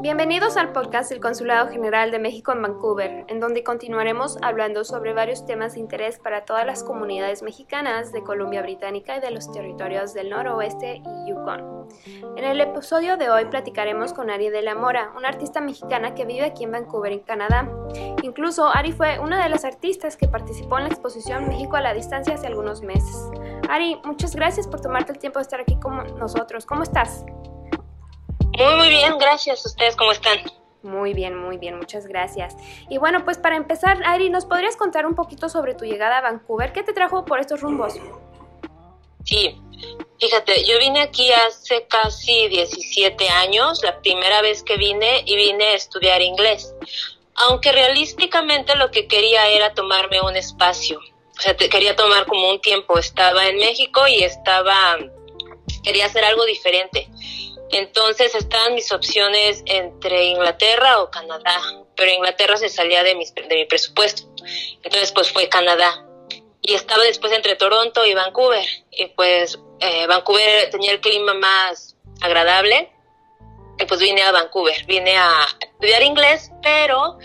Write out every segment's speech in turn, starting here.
Bienvenidos al podcast del Consulado General de México en Vancouver, en donde continuaremos hablando sobre varios temas de interés para todas las comunidades mexicanas de Columbia Británica y de los territorios del noroeste y Yukon. En el episodio de hoy platicaremos con Ari de la Mora, una artista mexicana que vive aquí en Vancouver, en Canadá. Incluso Ari fue una de las artistas que participó en la exposición México a la distancia hace algunos meses. Ari, muchas gracias por tomarte el tiempo de estar aquí con nosotros. ¿Cómo estás? Muy, muy bien, gracias. ¿Ustedes cómo están? Muy bien, muy bien, muchas gracias. Y bueno, pues para empezar, Ari, ¿nos podrías contar un poquito sobre tu llegada a Vancouver? ¿Qué te trajo por estos rumbos? Sí, fíjate, yo vine aquí hace casi 17 años, la primera vez que vine y vine a estudiar inglés. Aunque realísticamente lo que quería era tomarme un espacio. O sea, quería tomar como un tiempo. Estaba en México y estaba, quería hacer algo diferente. Entonces estaban mis opciones entre Inglaterra o Canadá, pero Inglaterra se salía de, de mi presupuesto. Entonces pues fue Canadá. Y estaba después entre Toronto y Vancouver. Y pues eh, Vancouver tenía el clima más agradable y pues vine a Vancouver, vine a estudiar inglés, pero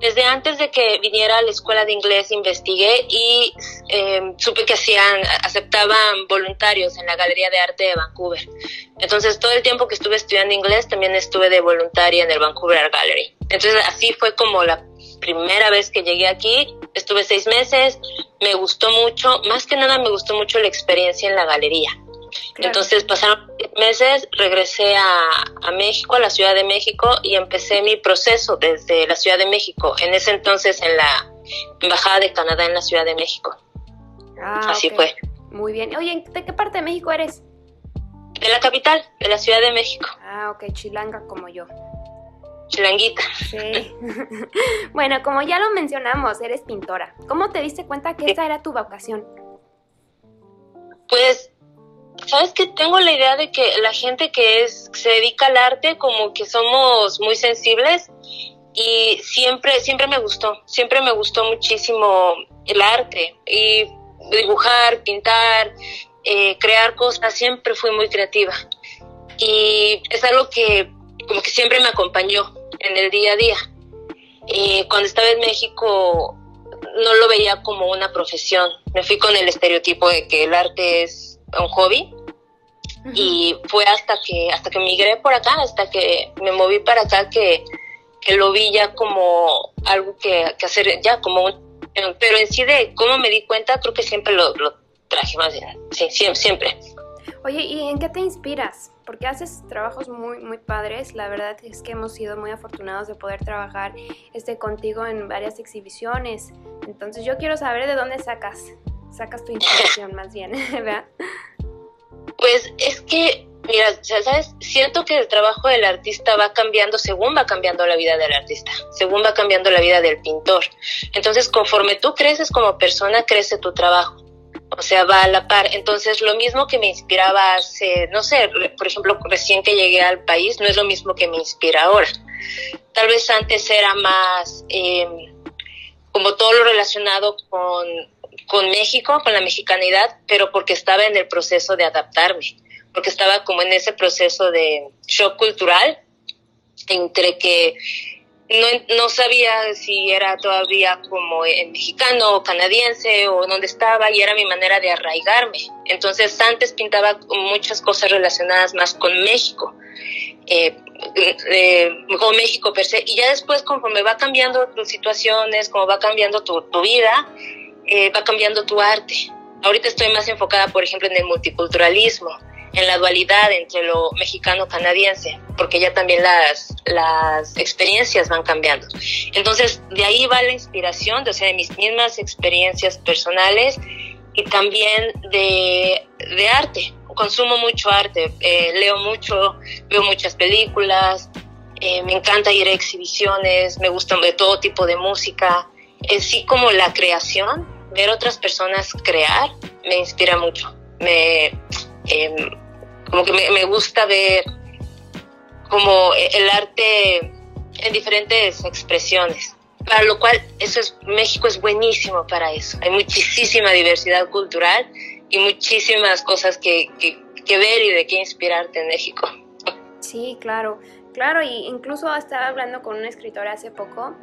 desde antes de que viniera a la escuela de inglés investigué y em, supe que hacían, aceptaban voluntarios en la Galería de Arte de Vancouver. Entonces todo el tiempo que estuve estudiando inglés también estuve de voluntaria en el Vancouver Art Gallery. Entonces así fue como la primera vez que llegué aquí, estuve seis meses, me gustó mucho, más que nada me gustó mucho la experiencia en la galería entonces pasaron meses, regresé a, México, a la Ciudad de México, y empecé mi proceso desde la Ciudad de México, en ese entonces en la Embajada de Canadá en la Ciudad de México. Ah, Así fue. Muy bien. Oye, ¿de qué parte de México eres? De la capital, de la Ciudad de México. Ah, ok, chilanga como yo. Chilanguita. Sí. bueno, como ya lo mencionamos, eres pintora. ¿Cómo te diste cuenta que esa era tu vocación? Pues sabes que tengo la idea de que la gente que es se dedica al arte como que somos muy sensibles y siempre siempre me gustó siempre me gustó muchísimo el arte y dibujar pintar eh, crear cosas siempre fui muy creativa. Y es algo que como que siempre me acompañó en el día a día. Cuando estaba en México no lo veía como una profesión. Me fui con el estereotipo de que el arte es un hobby y fue hasta que hasta que migré por acá, hasta que me moví para acá que, lo vi ya como algo que, hacer ya como un pero en sí de cómo me di cuenta creo que siempre lo, traje más bien, sí, siempre. Oye, ¿y en qué te inspiras? Porque haces trabajos muy, muy padres. La verdad es que hemos sido muy afortunados de poder trabajar este, contigo en varias exhibiciones. Entonces yo quiero saber de dónde sacas sacas tu inspiración más bien, ¿verdad? Es que, mira, ¿sabes? Siento que el trabajo del artista va cambiando según va cambiando la vida del artista, según va cambiando la vida del pintor. Entonces, conforme tú creces como persona, crece tu trabajo. O sea, va a la par. Entonces, lo mismo que me inspiraba hace, no sé, por ejemplo, recién que llegué al país, no es lo mismo que me inspira ahora. Tal vez antes era más em, como todo lo relacionado con con México, con la mexicanidad, pero porque estaba en el proceso de adaptarme, porque estaba como en ese proceso de shock cultural, entre que no, no sabía si era todavía como en mexicano o canadiense o dónde estaba y era mi manera de arraigarme. Entonces antes pintaba muchas cosas relacionadas más con México, eh, eh, con México per se, y ya después conforme va cambiando tus situaciones, como va cambiando tu, tu vida, eh, va cambiando tu arte. Ahorita estoy más enfocada, por ejemplo, en el multiculturalismo, en la dualidad entre lo mexicano-canadiense, porque ya también las, las experiencias van cambiando. Entonces, de ahí va la inspiración, de, o sea, de mis mismas experiencias personales y también de, de arte. Consumo mucho arte, eh, leo mucho, veo muchas películas, eh, me encanta ir a exhibiciones, me gusta de todo tipo de música. En sí, como la creación, ver otras personas crear me inspira mucho. Me, em, como que me, gusta ver como el arte en diferentes expresiones. Para lo cual, eso es, México es buenísimo para eso. Hay muchísima diversidad cultural y muchísimas cosas que, que ver y de qué inspirarte en México. Sí, claro. Claro, y incluso estaba hablando con un escritor hace poco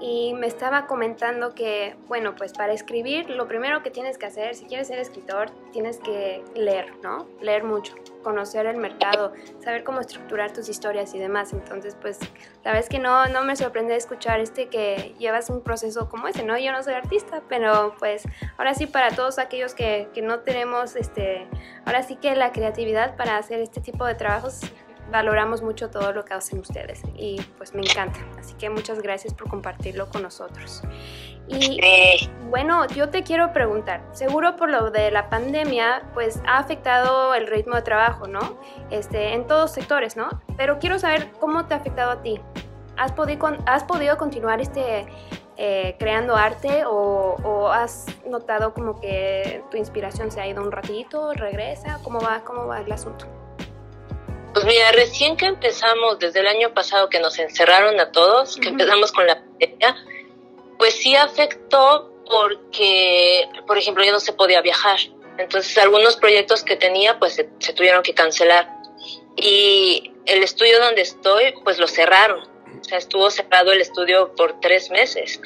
y me estaba comentando que, bueno, pues para escribir lo primero que tienes que hacer, si quieres ser escritor, tienes que leer, ¿no? Leer mucho, conocer el mercado, saber cómo estructurar tus historias y demás. Entonces, pues, la verdad es que no, no me sorprende escuchar este que llevas un proceso como ese, ¿no? Yo no soy artista, pero pues ahora sí para todos aquellos que, que no tenemos, este, ahora sí que la creatividad para hacer este tipo de trabajos valoramos mucho todo lo que hacen ustedes y pues me encanta. Así que muchas gracias por compartirlo con nosotros. Y bueno, yo te quiero preguntar, seguro por lo de la pandemia, pues ha afectado el ritmo de trabajo, ¿no? Este, en todos sectores, ¿no? Pero quiero saber cómo te ha afectado a ti. ¿Has podido, has podido continuar este, eh, creando arte o, o, has notado como que tu inspiración se ha ido un ratito, regresa? ¿Cómo va, cómo va el asunto? Pues mira, recién que empezamos, desde el año pasado que nos encerraron a todos, que empezamos con la pandemia, pues sí afectó porque, por ejemplo, yo no se podía viajar. Entonces algunos proyectos que tenía pues se, tuvieron que cancelar. Y el estudio donde estoy pues lo cerraron. O sea, estuvo cerrado el estudio por tres meses.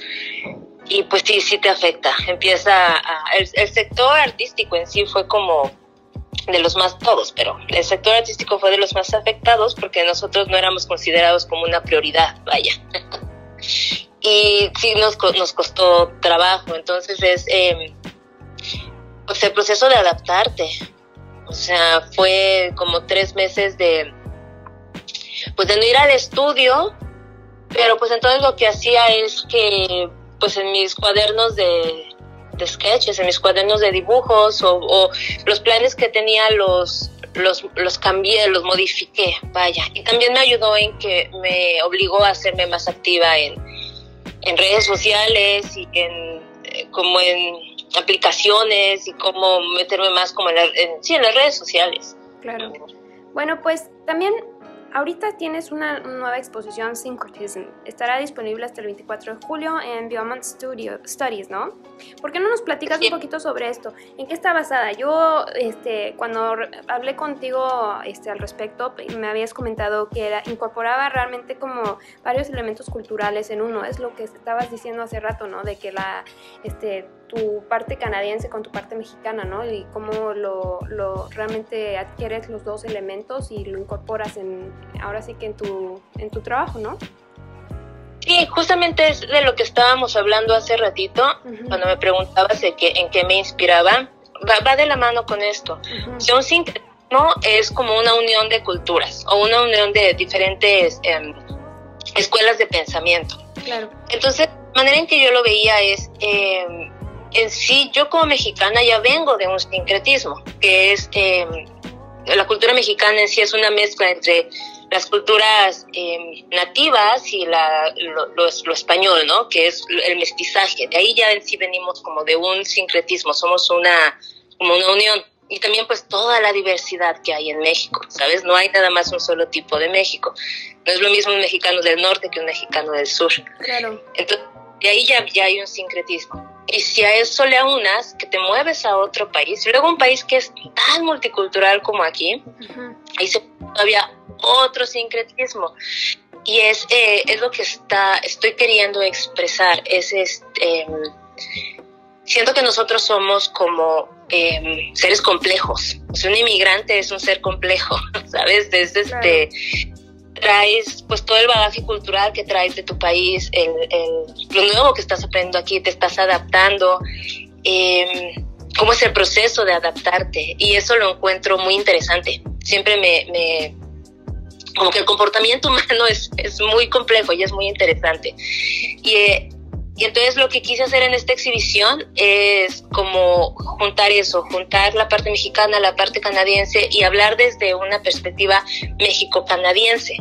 Y pues sí, sí te afecta. Empieza el sector artístico en sí fue como de los más todos, pero el sector artístico fue de los más afectados porque nosotros no éramos considerados como una prioridad, vaya. y sí nos, nos costó trabajo, entonces es eh, pues el proceso de adaptarte. O sea, fue como tres meses de pues de no ir al estudio, pero pues entonces lo que hacía es que pues en mis cuadernos de de sketches, en mis cuadernos de dibujos o, los planes que tenía los, los, los cambié, los modifiqué, vaya. Y también me ayudó en que me obligó a hacerme más activa en, en redes sociales y en eh, como en aplicaciones y cómo meterme más como en, sí, en las redes sociales. Claro. Bueno, pues también Ahorita tienes una nueva exposición Syncretism. Estará disponible hasta el 24 de julio en Beaumont Studio, Studies, ¿no? ¿Por qué no nos platicas un poquito sobre esto? ¿En qué está basada? Yo, este, cuando hablé contigo este, al respecto, me habías comentado que era, incorporaba realmente como varios elementos culturales en uno. Es lo que estabas diciendo hace rato, ¿no? De que la, este, tu parte canadiense con tu parte mexicana, ¿no? Y cómo lo, lo, realmente adquieres los dos elementos y lo incorporas en, ahora sí que en tu, en tu trabajo, ¿no? Sí, justamente es de lo que estábamos hablando hace ratito, cuando me preguntabas de en qué me inspiraba, va, de la mano con esto. Uh un sincretismo es como una unión de culturas o una unión de diferentes em, escuelas de pensamiento. Claro. Entonces, la manera en que yo lo veía es, eh, en sí, yo como mexicana ya vengo de un sincretismo, que es eh, la cultura mexicana en sí es una mezcla entre las culturas eh, nativas y la, lo, español, ¿no? Que es el mestizaje. De ahí ya en sí venimos como de un sincretismo, somos una, como una unión. Y también pues toda la diversidad que hay en México, ¿sabes? No hay nada más un solo tipo de México. No es lo mismo un mexicano del norte que un mexicano del sur. Claro. Entonces, de ahí ya, ya hay un sincretismo. Y si a eso le aunas que te mueves a otro país, luego un país que es tan multicultural como aquí, ahí se todavía otro sincretismo. Y es, eh, es lo que está, estoy queriendo expresar, es este, siento que nosotros somos como em, seres complejos. un inmigrante es un ser complejo, ¿sabes? Desde este traes pues todo el bagaje cultural que traes de tu país, el, lo nuevo que estás aprendiendo aquí, te estás adaptando, em, cómo es el proceso de adaptarte y eso lo encuentro muy interesante. Siempre me, me como que el comportamiento humano es, es, muy complejo y es muy interesante. Y, eh, y entonces lo que quise hacer en esta exhibición es como juntar eso, juntar la parte mexicana, la parte canadiense y hablar desde una perspectiva mexico-canadiense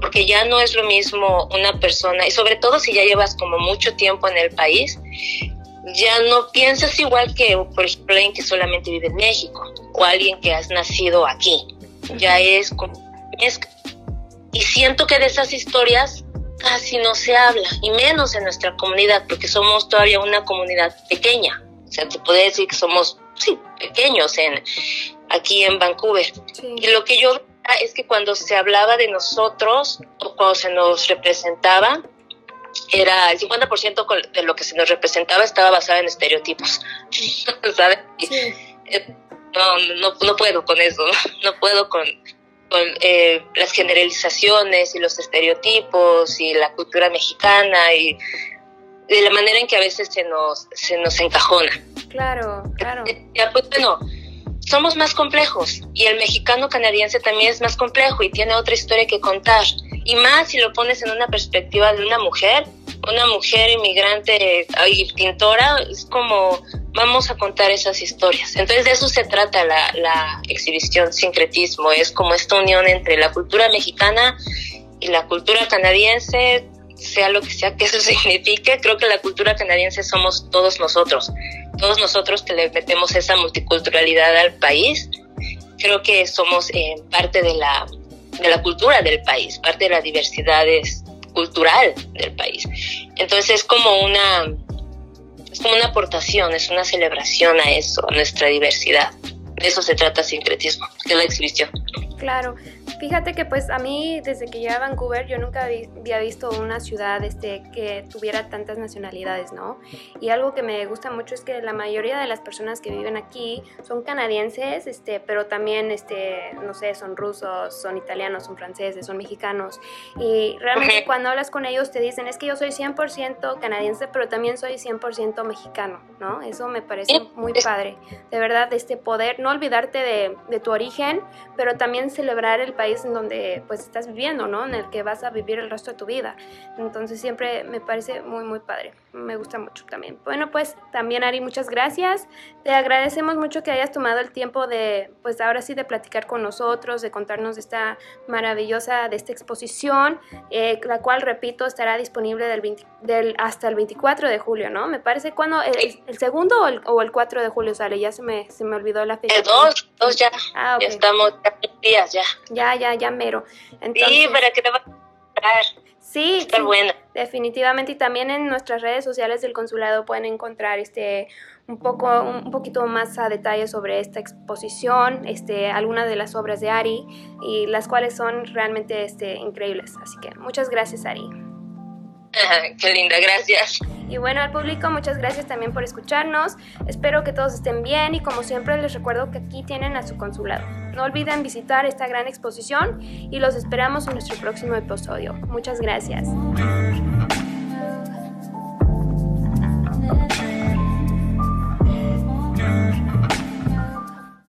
porque ya no es lo mismo una persona, y sobre todo si ya llevas como mucho tiempo en el país, ya no piensas igual que, por ejemplo, alguien que solamente vive en México o alguien que has nacido aquí. Ya es como... y siento que de esas historias casi no se habla, y menos en nuestra comunidad, porque somos todavía una comunidad pequeña. O sea, te puede decir que somos, sí, pequeños en, aquí en Vancouver. Y lo que yo es que cuando se hablaba de nosotros o cuando se nos representaba, era el 50% de lo que se nos representaba estaba basado en estereotipos, ¿sabes? Eh, no, no, no, puedo con eso, no puedo con, con eh, las generalizaciones y los estereotipos y la cultura mexicana y de la manera en que a veces se nos, se nos encajona. Claro, claro. Ya, pues bueno, somos más complejos y el mexicano canadiense también es más complejo y tiene otra historia que contar. Y más si lo pones en una perspectiva de una mujer, una mujer inmigrante y pintora, es como vamos a contar esas historias. Entonces de eso se trata la, la exhibición sincretismo, es como esta unión entre la cultura mexicana y la cultura canadiense, sea lo que sea que eso signifique, creo que la cultura canadiense somos todos nosotros todos nosotros que le metemos esa multiculturalidad al país, creo que somos eh, parte de la, de la cultura del país, parte de la diversidad cultural del país. Entonces es como una es como una aportación, es una celebración a eso, a nuestra diversidad. De eso se trata sincretismo, que es la exhibición. Claro, Fíjate que pues a mí desde que llegué a Vancouver yo nunca había visto una ciudad este, que tuviera tantas nacionalidades, ¿no? Y algo que me gusta mucho es que la mayoría de las personas que viven aquí son canadienses, este, pero también, este, no sé, son rusos, son italianos, son franceses, son mexicanos. Y realmente cuando hablas con ellos te dicen, es que yo soy 100% canadiense, pero también soy 100% mexicano, ¿no? Eso me parece muy padre. De verdad, este poder, no olvidarte de, de tu origen, pero también celebrar el país en donde pues estás viviendo, ¿no? En el que vas a vivir el resto de tu vida. Entonces siempre me parece muy, muy padre. Me gusta mucho también. Bueno, pues también Ari, muchas gracias. Te agradecemos mucho que hayas tomado el tiempo de, pues ahora sí, de platicar con nosotros, de contarnos de esta maravillosa, de esta exposición, eh, la cual, repito, estará disponible del, del hasta el 24 de julio, ¿no? Me parece cuando, el, segundo o el, 4 de julio sale, ya se me, se me olvidó la fecha. El 2, 2 ya. Ah, Ya estamos, días ya. Ya, ya, ya mero. sí, para que te va a Sí, sí buena. definitivamente. Y también en nuestras redes sociales del consulado pueden encontrar este un poco un poquito más a detalle sobre esta exposición, este algunas de las obras de Ari y las cuales son realmente este increíbles. Así que muchas gracias, Ari. Qué linda, gracias. Y bueno, al público, muchas gracias también por escucharnos. Espero que todos estén bien y como siempre les recuerdo que aquí tienen a su consulado. No olviden visitar esta gran exposición y los esperamos en nuestro próximo episodio. Muchas gracias.